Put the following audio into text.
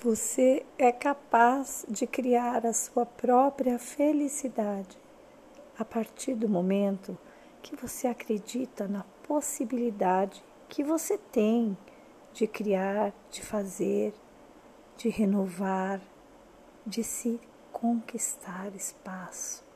Você é capaz de criar a sua própria felicidade a partir do momento que você acredita na possibilidade que você tem de criar, de fazer, de renovar, de se conquistar espaço.